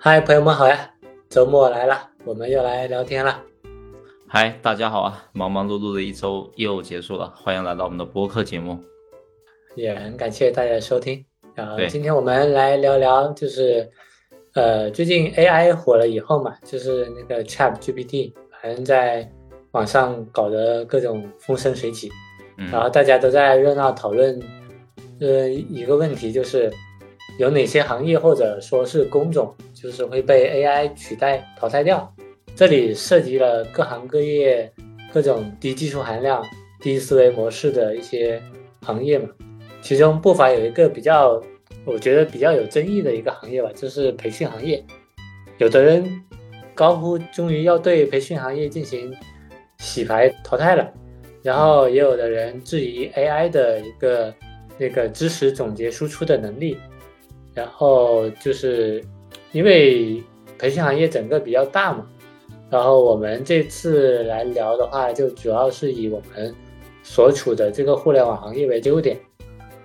嗨，朋友们好呀！周末来了，我们又来聊天了。嗨，大家好啊！忙忙碌碌的一周又结束了，欢迎来到我们的播客节目。也很感谢大家的收听。然后对今天我们来聊聊，就是呃，最近 AI 火了以后嘛，就是那个 Chat GPT，反正在网上搞得各种风生水起，嗯然后大家都在热闹讨论，呃，一个问题就是有哪些行业或者说是工种，就是会被 AI 取代淘汰掉。这里涉及了各行各业、各种低技术含量、低思维模式的一些行业嘛。其中不乏有一个比较，我觉得比较有争议的一个行业吧，就是培训行业。有的人高呼终于要对培训行业进行洗牌淘汰了，然后也有的人质疑 AI 的一个那个知识总结输出的能力，然后就是因为培训行业整个比较大嘛，然后我们这次来聊的话，就主要是以我们所处的这个互联网行业为优点，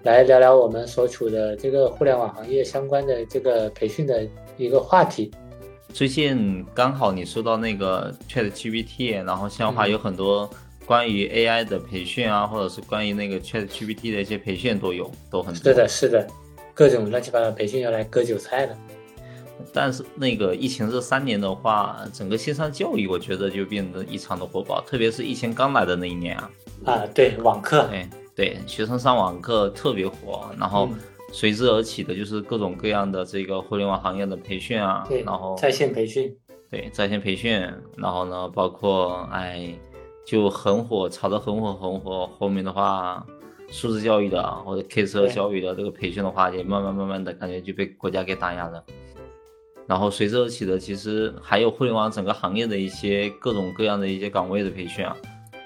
来聊聊我们所处的这个互联网行业相关的这个培训的一个话题。最近刚好你说到那个 Chat GPT，然后现在的话嗯。有很多关于 AI 的培训啊，或者是关于那个 Chat GPT 的一些培训都有，都很多。是的，是的，各种乱七八糟培训要来割韭菜的。但是那个疫情这三年的话，整个线上教育我觉得就变得异常的火爆，特别是疫情刚来的那一年啊，啊，对，网课，对对，学生上网课特别火，然后嗯随之而起的就是各种各样的这个互联网行业的培训啊，对，然后在线培训，对在线培训，然后呢，包括哎，就很火，炒得很火很火。后面的话，素质教育的或者 K 十二教育的这个培训的话，也慢慢慢慢的感觉就被国家给打压了。然后随之而起的，其实还有互联网整个行业的一些各种各样的一些岗位的培训啊，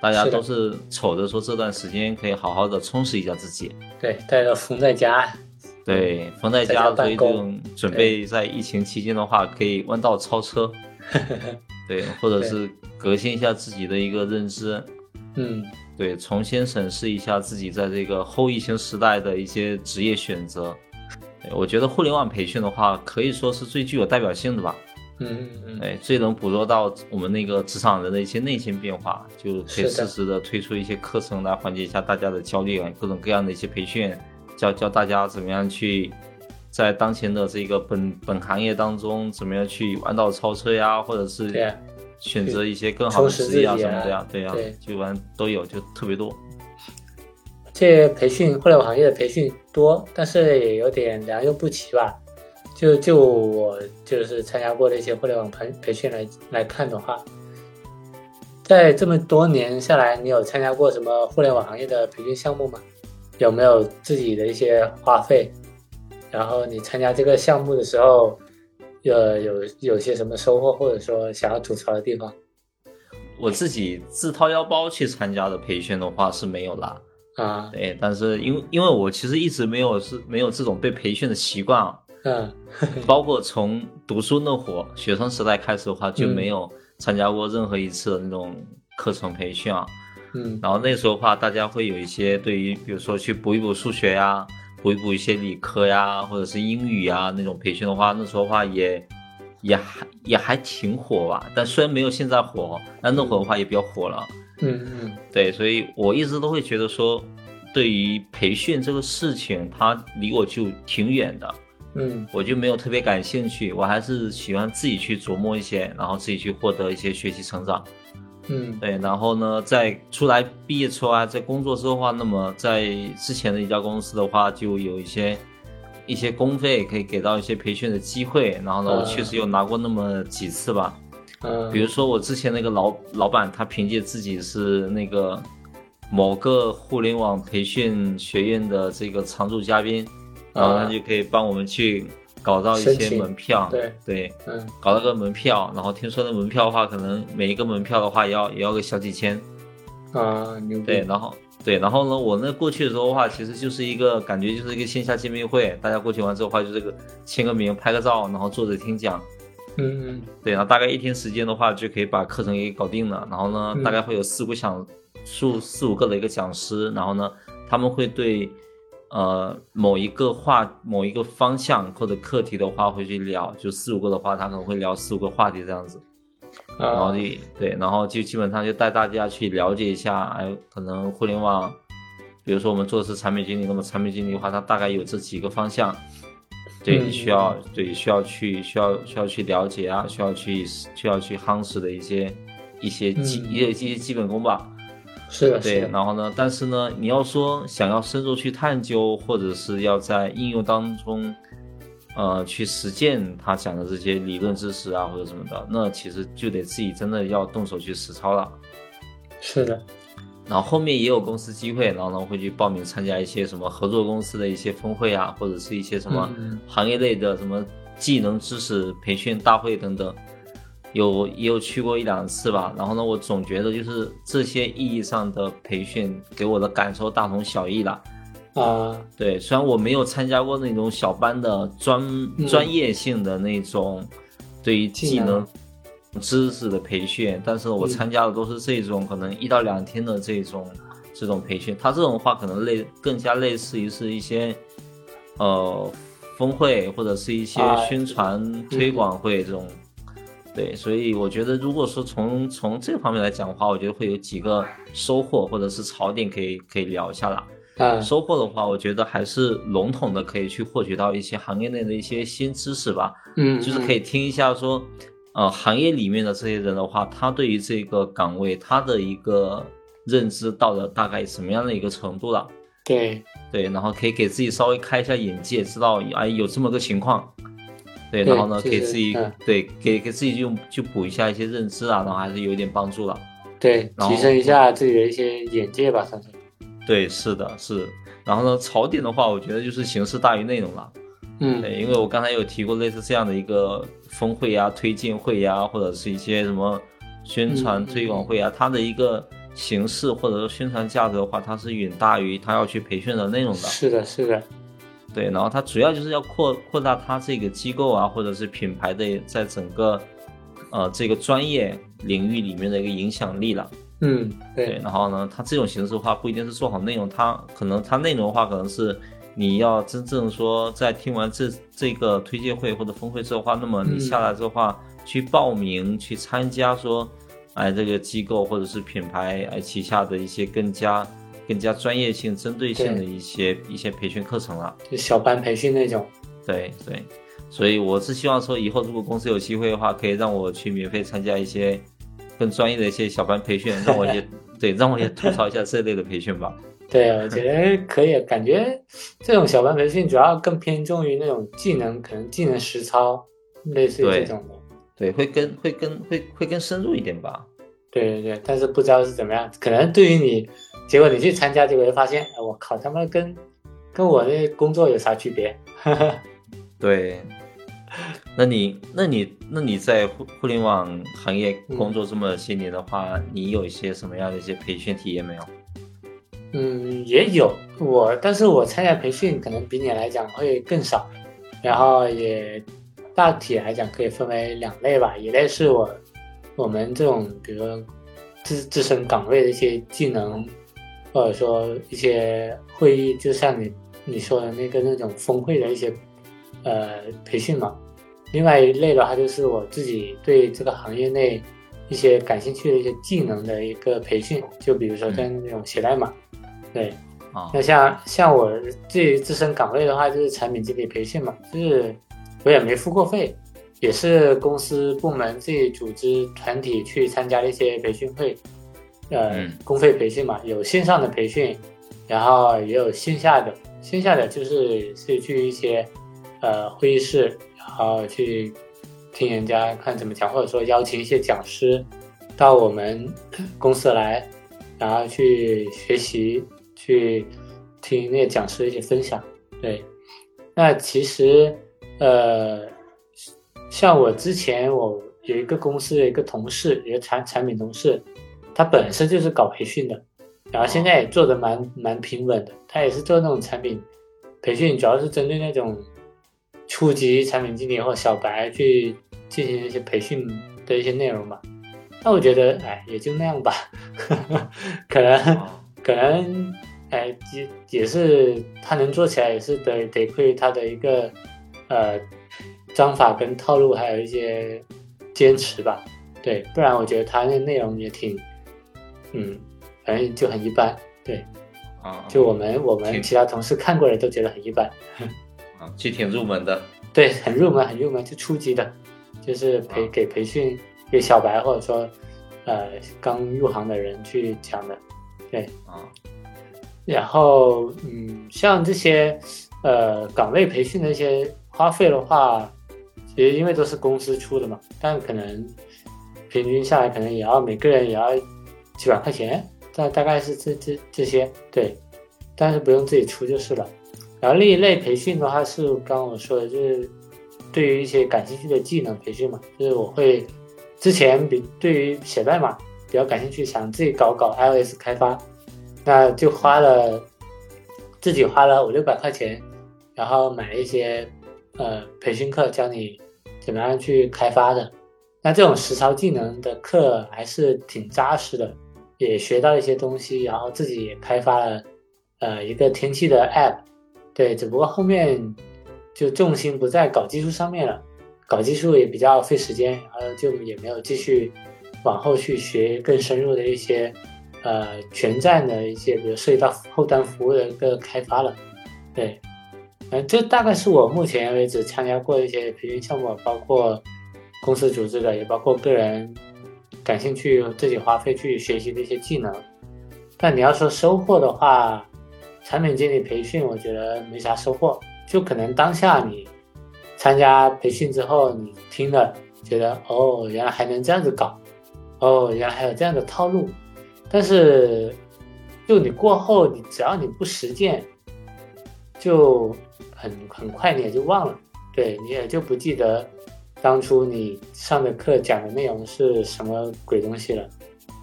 大家都是瞅着说这段时间可以好好的充实一下自己。对，大家都封在家，对，封在在家家，所以这种准备在疫情期间的话，可以弯道超车，对，或者是革新一下自己的一个认知，嗯，对，重新审视一下自己在这个后疫情时代的一些职业选择。我觉得互联网培训的话，可以说是最具有代表性的吧，嗯嗯嗯，哎，最能捕捉到我们那个职场人的一些内心变化，就可以适时的推出一些课程来缓解一下大家的焦虑啊，各种各样的一些培训，教教大家怎么样去在当前的这个本本行业当中，怎么样去弯道超车呀，或者是对选择一些更好的职业啊啊什么的呀，对呀对，就完都有，就特别多。这培训互联网行业的培训多，但是也有点良莠不齐吧。就就我就是参加过的一些互联网培培训来来看的话，在这么多年下来，你有参加过什么互联网行业的培训项目吗？有没有自己的一些花费？然后你参加这个项目的时候，呃，有有些什么收获，或者说想要吐槽的地方？我自己自掏腰包去参加的培训的话是没有啦，啊，对，但是因为因为我其实一直没有是没有这种被培训的习惯啊，嗯 包括从读书那会儿学生时代开始的话，就嗯没有参加过任何一次的那种课程培训啊。嗯然后那时候的话，大家会有一些对于比如说去补一补数学呀，补一补一些理科呀，或者是英语呀那种培训的话，那时候的话也也还也还挺火吧。但虽然没有现在火，但那会儿的话也比较火了。嗯嗯对，所以我一直都会觉得说，对于培训这个事情，它离我就挺远的。嗯我就没有特别感兴趣，我还是喜欢自己去琢磨一些，然后自己去获得一些学习成长。嗯。对，然后呢，在出来毕业出来在工作之后的话，那么在之前的一家公司的话，就有一些一些公费可以给到一些培训的机会，然后呢，我确实有拿过那么几次吧。嗯，比如说我之前那个老老板，他凭借自己是那个某个互联网培训学院的这个常驻嘉宾，然后他啊就可以帮我们去搞到一些门票，对。对，嗯。搞到个门票，然后听说那门票的话，可能每一个门票的话也要也要个小几千，啊牛逼，对，然后对，然后呢，我那过去的时候的话，其实就是一个感觉就是一个线下见面会，大家过去完之后的话，就这个签个名、拍个照，然后坐着听讲。嗯嗯。对，然后大概一天时间的话，就可以把课程给搞定了。然后呢，嗯。大概会有四五讲数四五个的一个讲师，然后呢，他们会对呃某一个话某一个方向或者课题的话会去聊，就四五个的话，他可能会聊四五个话题这样子。然后啊就对，然后就基本上就带大家去了解一下，哎，可能互联网，比如说我们做的是产品经理，那么产品经理的话，他大概有这几个方向，对，需要对需要去需要需要去了解啊，需要去需要去夯实的一些一些基嗯一些一些基本功吧。是的，对然后呢，但是呢，你要说想要深入去探究，或者是要在应用当中，呃，去实践他讲的这些理论知识啊，或者什么的，那其实就得自己真的要动手去实操了。是的，然后后面也有公司机会，然后呢会去报名参加一些什么合作公司的一些峰会啊，或者是一些什么嗯行业类的什么技能知识培训大会等等，有也有去过一两次吧。然后呢，我总觉得就是这些意义上的培训给我的感受大同小异了。啊，对，虽然我没有参加过那种小班的专、专业性的那种对于技技能能知识的培训，但是我嗯参加的都是这种可能一到两天的这种这种培训。他这种话可能类更加类似于是一些呃峰会或者是一些啊宣传推广会这种。对，所以我觉得，如果说从从这方面来讲的话，我觉得会有几个收获或者是槽点可以可以聊一下啦。嗯，收获的话，我觉得还是笼统的可以去获取到一些行业内的一些新知识吧，嗯，就是可以听一下说，呃，行业里面的这些人的话，他对于这个岗位他的一个认知到了大概什么样的一个程度了，对，对，然后可以给自己稍微开一下眼界，知道哎有这么个情况，对，然后呢，就是给自己嗯对给给自己就就补一下一些认知啊，然后还是有一点帮助了。对，提升一下自己的一些眼界吧，算是。对，是的，是。然后呢，槽点的话，我觉得就是形式大于内容了。嗯，对，因为我刚才有提过类似这样的一个峰会呀、推荐会呀，或者是一些什么宣传嗯推广会啊，它的一个形式或者说宣传价值的话，它是远大于它要去培训的内容的。是的，是的，对，然后它主要就是要扩扩大它这个机构啊，或者是品牌的在整个呃这个专业领域里面的一个影响力了。嗯，对，对，然后呢，它这种形式的话，不一定是做好内容，它可能它内容的话，可能是你要真正说在听完这这个推介会或者峰会之后的话，那么你嗯下来之后的话，去报名去参加说，哎，这个机构或者是品牌哎旗下的一些更加更加专业性、针对性的一些一些培训课程了。就小班培训那种。对对，所以我是希望说，以后如果公司有机会的话，可以让我去免费参加一些更专业的一些小班培训，让我也 对让我也吐槽一下这类的培训吧。对，我觉得可以，感觉这种小班培训主要更偏重于那种技能，可能技能实操，类似于这种的。对，会更会更会会更深入一点吧。对对对，但是不知道是怎么样，可能对于你，结果你去参加，结果会发现，哎，我靠，他妈跟跟我的工作有啥区别？对，那你那你那你在互互联网行业工作这么些年的话，你有一些什么样的一些培训体验没有？嗯，也有我，但是我参加培训可能比你来讲会更少，然后也大体来讲可以分为两类吧，一类是我我们这种比如说自自身岗位的一些技能，或者说一些会议，就像你你说的那个那种峰会的一些呃培训嘛。另外一类的话，就是我自己对这个行业内一些感兴趣的一些技能的一个培训，就比如说在那种写代码，对，啊那像像我自己自身岗位的话，就是产品经理培训嘛，就是我也没付过费，也是公司部门自己组织团体去参加一些培训会，呃，嗯公费培训嘛，有线上的培训，然后也有线下的，线下的就是是去一些呃会议室，然后去听人家看怎么讲，或者说邀请一些讲师到我们公司来，然后去学习，去听那些讲师的一些分享。对，那其实呃，像我之前我有一个公司的一个同事，一个产产品同事，他本身就是搞培训的，然后现在也做的蛮蛮平稳的。他也是做那种产品培训，主要是针对那种初级产品经理或小白去进行一些培训的一些内容嘛。那我觉得，哎，也就那样吧，可能 可能，哎，也也是他能做起来，也是得得亏他的一个呃章法跟套路，还有一些坚持吧。对，不然我觉得他那内容也挺，嗯，反正就很一般。对，啊，就我们我们其他同事看过的都觉得很一般。啊，就挺入门的。对，很入门，很入门，就初级的，就是培给培训给小白或者说呃刚入行的人去讲的。对，啊，然后嗯，像这些呃岗位培训的一些花费的话，其实因为都是公司出的嘛，但可能。平均下来可能也要每个人也要几百块钱，大大概是这这这些对，但是不用自己出就是了。然后另一类培训的话是刚刚我说的，就是对于一些感兴趣的技能培训嘛，就是我会之前比对于写代码比较感兴趣，想自己搞搞 iOS 开发，那就花了自己花了五六百块钱，然后买了一些呃培训课，教你怎么样去开发的。那这种实操技能的课还是挺扎实的，也学到一些东西，然后自己也开发了，呃，一个天气的 app，对，只不过后面就重心不在搞技术上面了，搞技术也比较费时间，然后就也没有继续往后去学更深入的一些，呃，全站的一些，比如涉及到后端服务的一个开发了，对，嗯，这大概是我目前为止参加过一些培训项目，包括。公司组织的，也包括个人感兴趣自己花费去学习的一些技能。但你要说收获的话，产品经理培训我觉得没啥收获，就可能当下你参加培训之后，你听了觉得哦，原来还能这样子搞，哦，原来还有这样的套路。但是就你过后，你只要你不实践，就很很快你也就忘了，对你也就不记得。当初你上的课讲的内容是什么鬼东西了？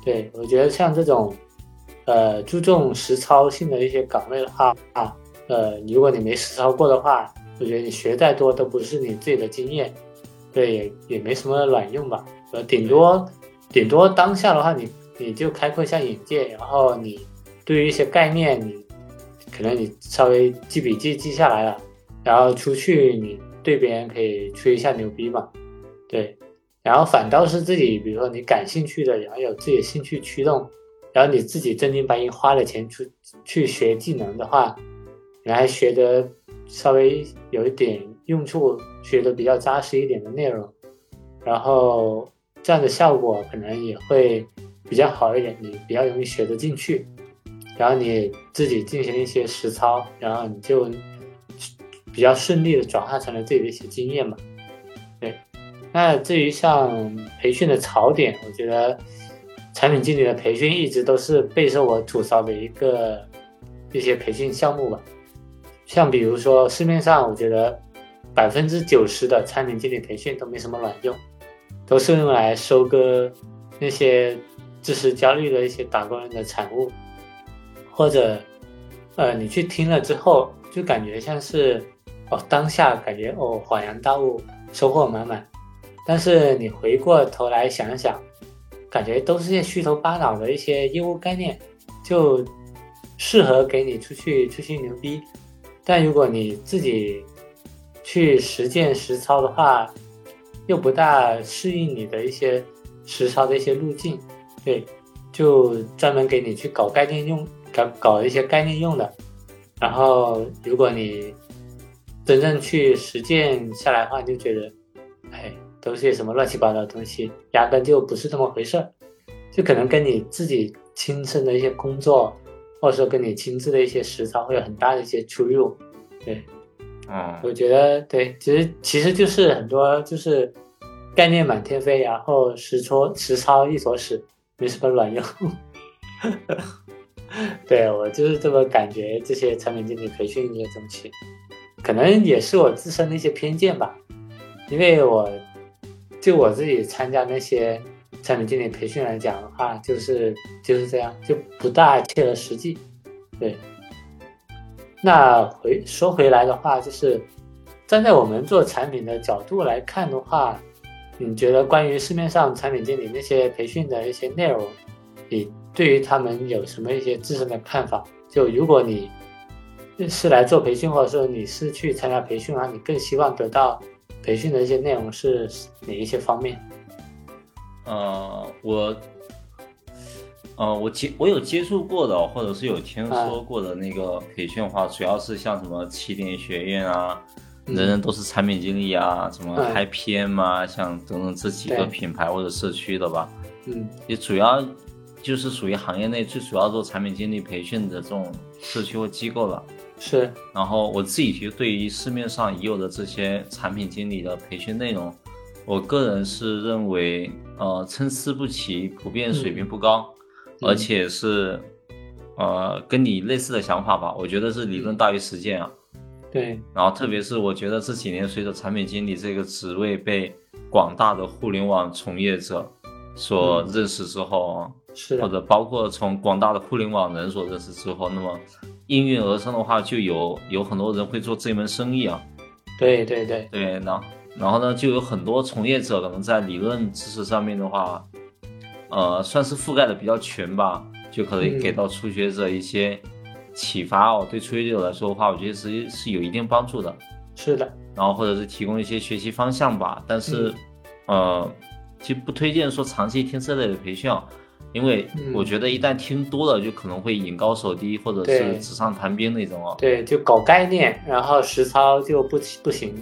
对我觉得像这种，呃，注重实操性的一些岗位的话啊，呃，如果你没实操过的话，我觉得你学再多都不是你自己的经验，对，也也没什么卵用吧。呃，顶多顶多当下的话，你你就开阔一下眼界，然后你对于一些概念，你可能你稍微记笔记记下来了，然后出去你。对别人可以吹一下牛逼嘛，对，然后反倒是自己，比如说你感兴趣的，然后有自己的兴趣驱动，然后你自己正经八经花了钱去去学技能的话，你还学的稍微有一点用处，学的比较扎实一点的内容，然后这样的效果可能也会比较好一点，你比较容易学得进去，然后你自己进行一些实操，然后你就。比较顺利的转化成了自己的一些经验嘛，对。那至于像培训的槽点，我觉得产品经理的培训一直都是备受我吐槽的一个一些培训项目吧。像比如说市面上，我觉得百分之九十的产品经理培训都没什么卵用，都是用来收割那些知识焦虑的一些打工人的产物，或者呃你去听了之后就感觉像是。当下感觉哦恍然大悟，收获满满。但是你回过头来想想，感觉都是些虚头巴脑的一些业务概念，就适合给你出去吹吹牛逼。但如果你自己去实践实操的话，又不大适应你的一些实操的一些路径。对，就专门给你去搞概念用，搞搞一些概念用的。然后如果你真正去实践下来的话，就觉得，哎，都是些什么乱七八糟的东西，压根就不是这么回事儿，就可能跟你自己亲身的一些工作，或者说跟你亲自的一些实操会有很大的一些出入。对，嗯，我觉得对，其实其实就是很多就是概念满天飞，然后实操实操一坨屎，没什么卵用。对我就是这么感觉，这些产品经理培训这些东西。可能也是我自身的一些偏见吧，因为我就我自己参加那些产品经理培训来讲的话，就是就是这样，就不大切合实际。对，那回说回来的话，就是站在我们做产品的角度来看的话，你觉得关于市面上产品经理那些培训的一些内容，你对于他们有什么一些自身的看法？就如果你是来做培训，或者说你是去参加培训啊，你更希望得到培训的一些内容是哪一些方面？呃，我，呃，我接我有接触过的，或者是有听说过的那个培训的话，主要是像什么起点学院啊，人人都是产品经理啊，什么 IPM 啊，像等等这几个品牌或者社区的吧。嗯，也主要就是属于行业内最主要做产品经理培训的这种社区或机构了。是。然后我自己其实对于市面上已有的这些产品经理的培训内容，我个人是认为。呃，参差不齐，普遍水平不高，而且是，呃，跟你类似的想法吧。我觉得是理论大于实践啊。对。然后，特别是我觉得这几年随着产品经理这个职位被广大的互联网从业者所认识之后，是或者包括从广大的互联网人所认识之后，那么应运而生的话，就有有很多人会做这门生意啊。对对对对，然后。然后呢，就有很多从业者可能在理论知识上面的话，呃，算是覆盖的比较全吧，就可以给到初学者一些启发哦。对初学者来说的话，我觉得是是有一定帮助的。是的。然后或者是提供一些学习方向吧，但是，呃，就不推荐说长期听这类的培训，因为我觉得一旦听多了，就可能会引高手低，或者是纸上谈兵那种哦。对，就搞概念，然后实操就不不行。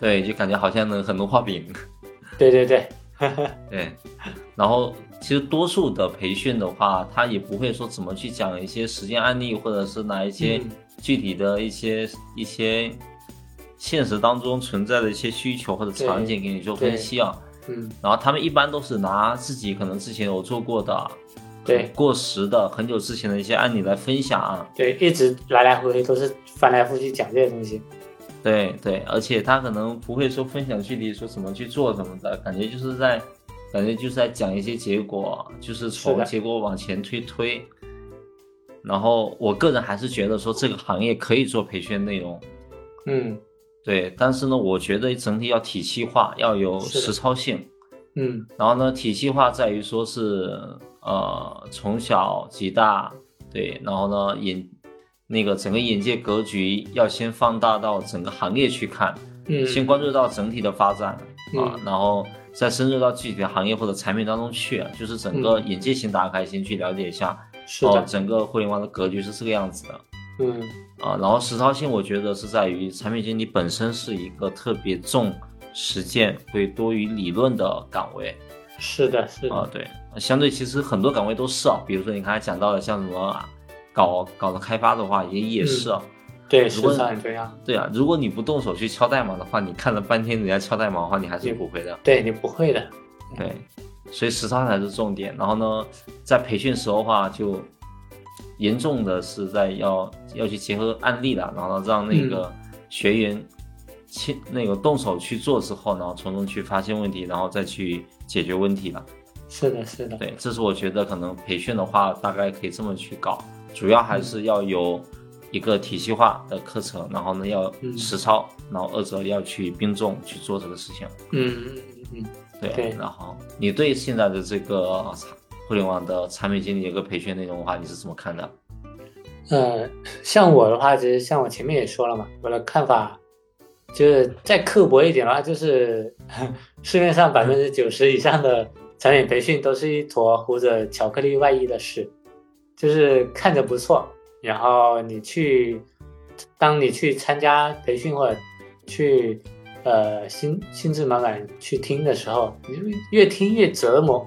对，就感觉好像能很多画饼。对 对对，对。然后其实多数的培训的话，他也不会说怎么去讲一些实践案例，或者是拿一些具体的一些一些现实当中存在的一些需求或者场景给你做分析啊。嗯。然后他们一般都是拿自己可能之前有做过的，对过时的很久之前的一些案例来分享。对，一直来来回回都是翻来覆去讲这些东西。对对，而且他可能不会说分享具体说怎么去做什么的，感觉就是在，感觉就是在讲一些结果，就是从结果往前推推。然后我个人还是觉得说这个行业可以做培训内容，嗯，对，但是呢，我觉得整体要体系化，要有实操性，嗯，然后呢，体系化在于说是呃从小及大，对，然后呢眼。那个整个眼界格局要先放大到整个行业去看，嗯，先关注到整体的发展啊，然后再深入到具体的行业或者产品当中去，就是整个眼界先打开，先去了解一下，哦，整个互联网的格局是这个样子的，嗯，啊，然后实操性我觉得是在于产品经理本身是一个特别重实践会多于理论的岗位，是的，是的，啊，对，相对其实很多岗位都是啊，比如说你刚才讲到的像什么。搞搞的开发的话也也是啊，对，是这样。对啊，如果你不动手去敲代码的话，你看了半天人家敲代码的话，你还是不会的。对你不会的。对，所以实操才是重点。然后呢，在培训时候的话，就严重的是在要要去结合案例了，然后让那个学员亲那个动手去做之后，然后从中去发现问题，然后再去解决问题了。是的，是的。对，这是我觉得可能培训的话，大概可以这么去搞。主要还是要有一个体系化的课程，然后呢要实操，然后二者要去并重去做这个事情。嗯嗯嗯，对。然后你对现在的这个互联网的产品经理一个培训内容的话，你是怎么看的？呃，像我的话，其实像我前面也说了嘛，我的看法就是再刻薄一点的话，就是 市面上百分之九十以上的产品培训都是一坨糊着巧克力外衣的事。就是看着不错，然后你去，当你去参加培训或者去，呃，心兴致满满去听的时候，你就越听越折磨，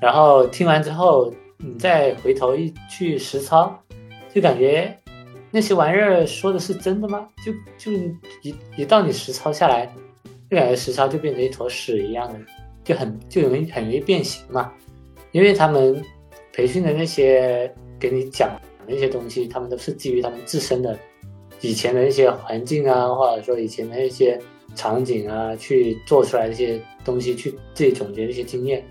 然后听完之后，你再回头一去实操，就感觉那些玩意儿说的是真的吗？就就一一到你实操下来，就感觉实操就变成一坨屎一样的，就很就容易很容易变形嘛，因为他们培训的那些。给你讲那些东西，他们都是基于他们自身的以前的一些环境啊，或者说以前的一些场景啊，去做出来一些东西，去自己总结一些经验。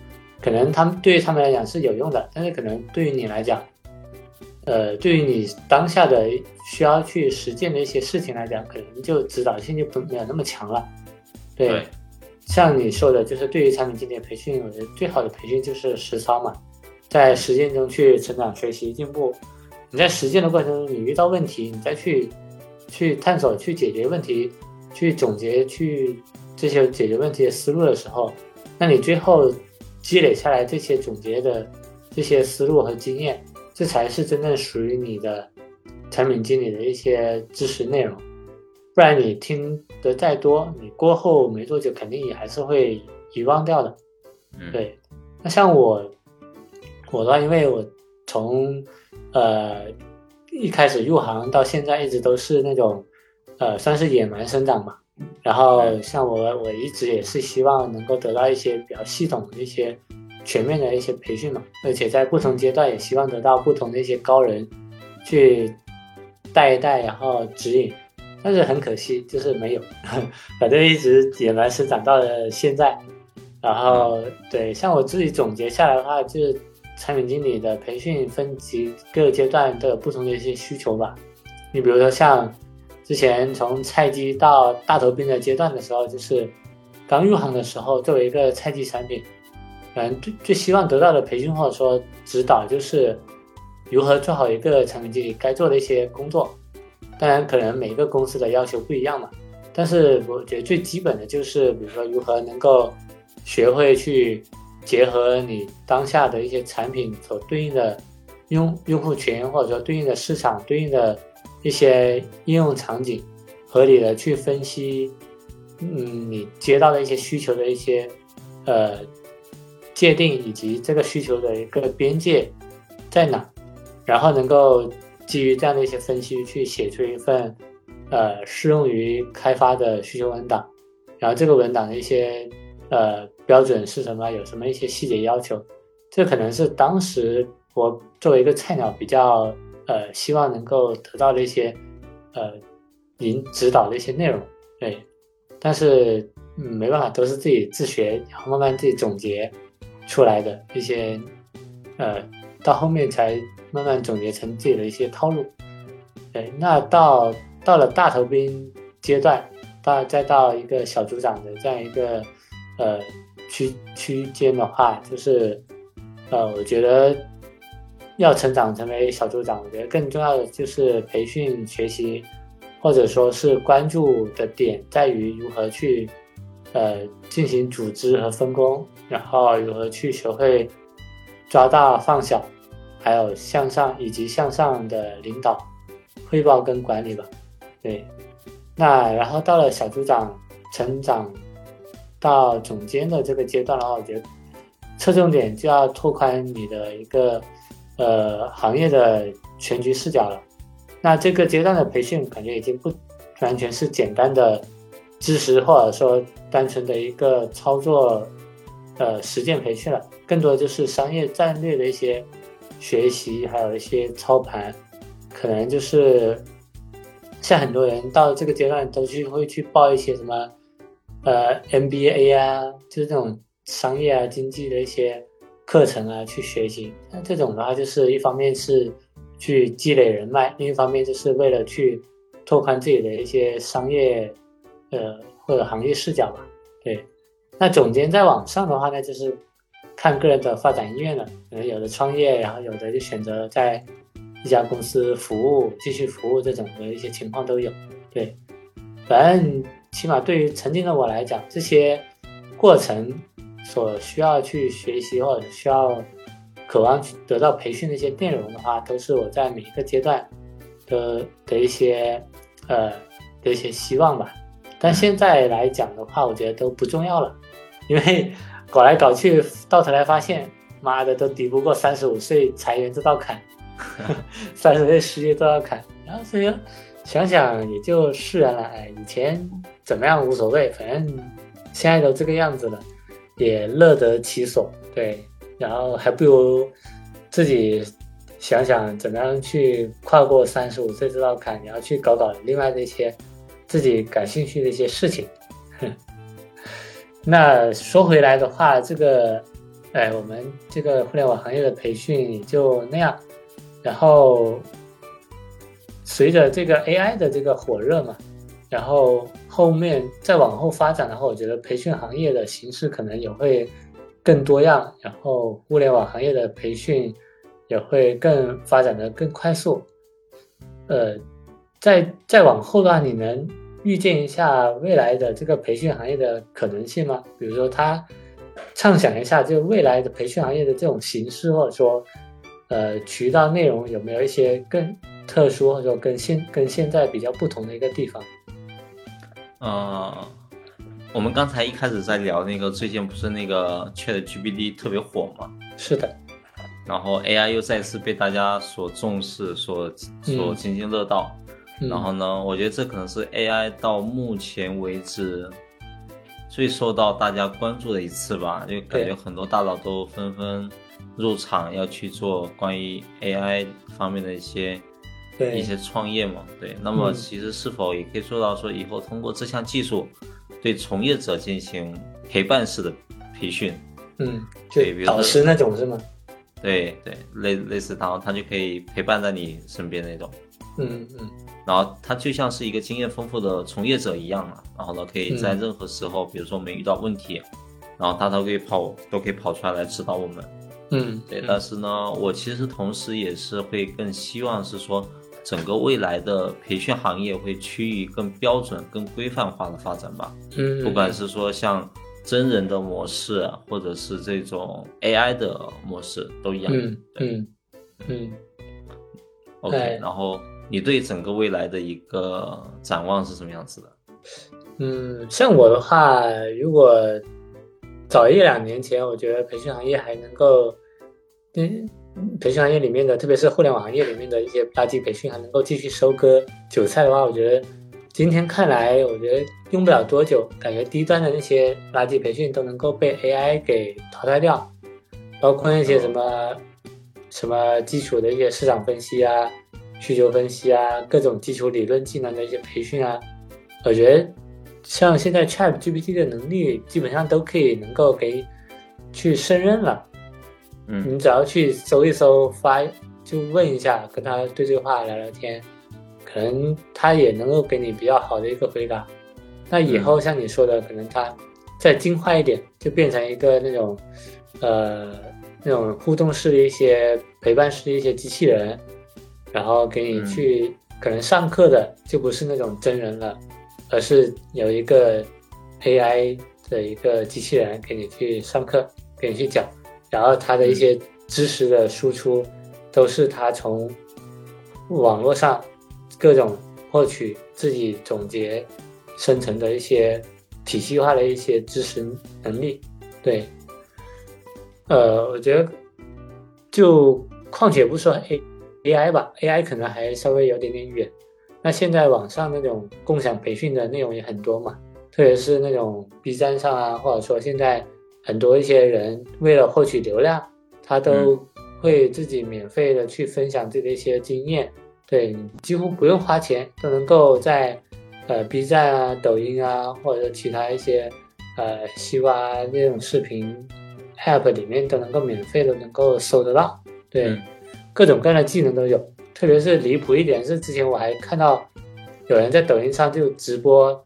可能他们对于他们来讲是有用的，但是可能对于你来讲，呃，对于你当下的需要去实践的一些事情来讲，可能就指导性就不没有那么强了。对，像你说的，就是对于产品经理培训，我觉得最好的培训就是实操嘛，在实践中去成长、学习、进步。你在实践的过程中，你遇到问题，你再去去探索、去解决问题、去总结、去这些解决问题的思路的时候，那你最后积累下来这些总结的这些思路和经验，这才是真正属于你的产品经理的一些知识内容。不然你听得再多，你过后没多久肯定也还是会遗忘掉的。嗯，对，那像我，我的话，因为我从呃一开始入行到现在，一直都是那种呃算是野蛮生长嘛。然后像我，我一直也是希望能够得到一些比较系统的一些全面的一些培训嘛，而且在不同阶段也希望得到不同的一些高人去带一带，然后指引。但是很可惜，就是没有，反正一直野蛮生长到了现在。然后对，像我自己总结下来的话，就是产品经理的培训分级各个阶段都有不同的一些需求吧。你比如说像之前从菜鸡到大头兵的阶段的时候，就是刚入行的时候，作为一个菜鸡产品，嗯，最最希望得到的培训或者说指导，就是如何做好一个产品经理该做的一些工作。当然，可能每个公司的要求不一样嘛，但是我觉得最基本的就是，比如说如何能够学会去结合你当下的一些产品所对应的用用户群，或者说对应的市场、对应的一些应用场景，合理的去分析，嗯，你接到的一些需求的一些呃界定，以及这个需求的一个边界在哪，然后能够。基于这样的一些分析，去写出一份，呃，适用于开发的需求文档，然后这个文档的一些呃标准是什么？有什么一些细节要求？这可能是当时我作为一个菜鸟比较呃希望能够得到的一些呃您指导的一些内容，对，但是嗯没办法，都是自己自学，然后慢慢自己总结出来的一些，呃，到后面才。慢慢总结成自己的一些套路，对，那到到了大头兵阶段，到再到一个小组长的这样一个呃区区间的话，就是呃，我觉得要成长成为小组长，我觉得更重要的就是培训学习，或者说是关注的点在于如何去呃进行组织和分工，然后如何去学会抓大放小。还有向上以及向上的领导汇报跟管理吧，对，那然后到了小组长成长到总监的这个阶段的话，我觉得侧重点就要拓宽你的一个呃行业的全局视角了。那这个阶段的培训感觉已经不完全是简单的知识或者说单纯的一个操作呃实践培训了，更多的就是商业战略的一些。学习还有一些操盘，可能就是像很多人到这个阶段都去会去报一些什么呃 MBA 啊，就是这种商业啊经济的一些课程啊去学习。那这种的话，就是一方面是去积累人脉，另一方面就是为了去拓宽自己的一些商业呃或者行业视角吧。对，那总监在网上的话呢，就是。看个人的发展意愿了，可能有的创业，然后有的就选择在一家公司服务，继续服务这种的一些情况都有。对，反正起码对于曾经的我来讲，这些过程所需要去学习或者需要渴望得到培训的一些内容的话，都是我在每一个阶段的的一些呃的一些希望吧。但现在来讲的话，我觉得都不重要了，因为。搞来搞去，到头来发现，妈的都抵不过三十五岁裁员这道坎，三十岁失业这道坎。然后所以想想也就释然了。哎，以前怎么样无所谓，反正现在都这个样子了，也乐得其所。对，然后还不如自己想想怎么样去跨过三十五岁这道坎，然后去搞搞另外的一些自己感兴趣的一些事情。那说回来的话，这个，哎，我们这个互联网行业的培训也就那样。然后，随着这个 AI 的这个火热嘛，然后后面再往后发展的话，我觉得培训行业的形式可能也会更多样，然后互联网行业的培训也会更发展的更快速。呃，再再往后的话，你能预见一下未来的这个培训行业的可能性吗？比如说，他畅想一下，就未来的培训行业的这种形式，或者说，呃，渠道内容有没有一些更特殊，或者说跟现跟现在比较不同的一个地方？呃，我们刚才一开始在聊那个，最近不是那个 Chat GPT 特别火吗？是的。然后 AI 又再次被大家所重视，所所津津乐道。然后呢，我觉得这可能是 AI 到目前为止最受到大家关注的一次吧。就感觉很多大佬都纷纷入场，要去做关于 AI 方面的一些一些创业嘛。对，那么其实是否也可以做到说，以后通过这项技术对从业者进行陪伴式的培训？嗯，对，比如导师那种是吗？对对，类类似他，他就可以陪伴在你身边那种，嗯嗯，然后他就像是一个经验丰富的从业者一样嘛，然后呢，可以在任何时候，比如说我们遇到问题，然后他都可以跑，都可以跑出来来指导我们，嗯，对。但是呢，我其实同时也是会更希望是说，整个未来的培训行业会趋于更标准、更规范化的发展吧，嗯，不管是说像。真人的模式，或者是这种 AI 的模式都一样。嗯嗯嗯。OK，然后你对整个未来的一个展望是什么样子的？嗯，像我的话，如果早一两年前，我觉得培训行业还能够，嗯，培训行业里面的，特别是互联网行业里面的一些垃圾培训，还能够继续收割韭菜的话，我觉得。今天看来，我觉得用不了多久，感觉低端的那些垃圾培训都能够被 AI 给淘汰掉，包括那些什么什么基础的一些市场分析啊、需求分析啊、各种基础理论技能的一些培训啊，我觉得像现在 ChatGPT 的能力基本上都可以能够给去胜任了。嗯，你只要去搜一搜，发就问一下，跟他对对话聊聊天。可能他也能够给你比较好的一个回答，那以后像你说的，可能他再进化一点，就变成一个那种，呃，那种互动式的一些陪伴式的一些机器人，然后给你去可能上课的就不是那种真人了，而是有一个 AI 的一个机器人给你去上课，给你去讲，然后他的一些知识的输出都是他从网络上。各种获取自己总结生成的一些体系化的一些知识能力，对，呃，我觉得就况且不说 A A I 吧，A I 可能还稍微有点点远。那现在网上那种共享培训的内容也很多嘛，特别是那种 B 站上啊，或者说现在很多一些人为了获取流量，他都会自己免费的去分享自己的一些经验。对，几乎不用花钱都能够在，呃，B 站啊、抖音啊，或者其他一些，呃，西瓜那种视频 App 里面都能够免费的能够搜得到。对，各种各样的技能都有。特别是离谱一点是，之前我还看到有人在抖音上就直播，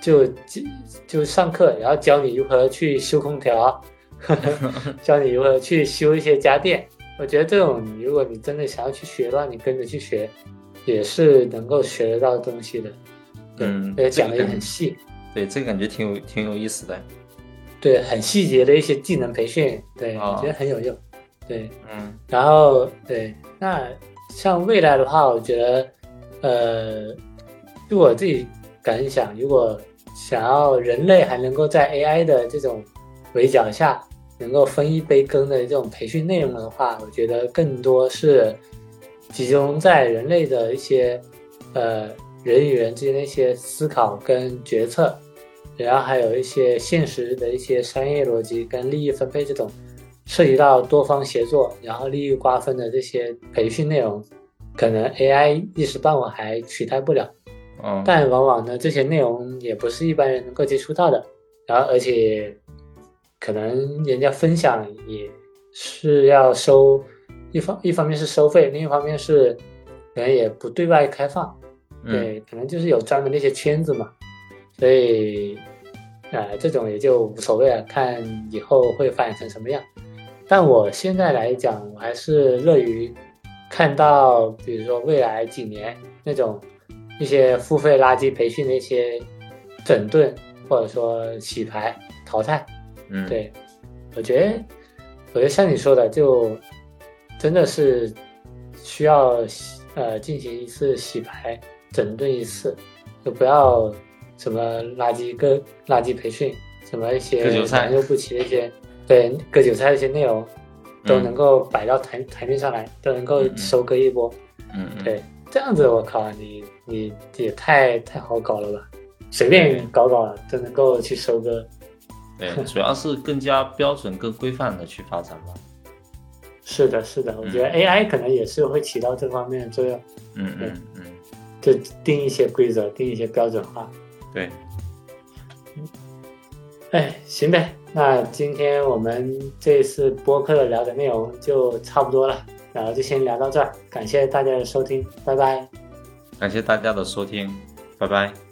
就就就上课，然后教你如何去修空调，教你如何去修一些家电。我觉得这种，如果你真的想要去学的话，你跟着去学，也是能够学得到东西的。嗯，而且讲的也很细。对，这个感觉挺有挺有意思的。对，很细节的一些技能培训，对我觉得很有用。对，嗯。然后，对，那像未来的话，我觉得，呃，就我自己感想，如果想要人类还能够在 AI 的这种围剿下。能够分一杯羹的这种培训内容的话，我觉得更多是集中在人类的一些呃人与人之间的一些思考跟决策，然后还有一些现实的一些商业逻辑跟利益分配这种涉及到多方协作，然后利益瓜分的这些培训内容，可能 AI 一时半会还取代不了。嗯，但往往呢，这些内容也不是一般人能够接触到的，然后而且。可能人家分享也是要收，一方一方面是收费，另一方面是可能也不对外开放，对，可能就是有专门的一些圈子嘛，所以，呃，这种也就无所谓了，看以后会发展成什么样。但我现在来讲，我还是乐于看到，比如说未来几年那种一些付费垃圾培训的一些整顿，或者说洗牌淘汰。嗯，对，我觉得，我觉得像你说的，就真的是需要呃进行一次洗牌整顿一次，就不要什么垃圾割垃圾培训，什么一些割韭菜良莠不齐的一些。对割韭菜的一些内容都能够摆到台台面上来，都能够收割一波。嗯嗯，对，这样子我靠，你你也太太好搞了吧？随便搞搞都能够去收割。对，主要是更加标准、更规范的去发展吧。是的，是的，我觉得 AI 可能也是会起到这方面的作用。嗯嗯嗯，就定一些规则，定一些标准化。对。哎，行呗，那今天我们这次播客聊的内容就差不多了，然后就先聊到这儿，感谢大家的收听，拜拜。感谢大家的收听，拜拜。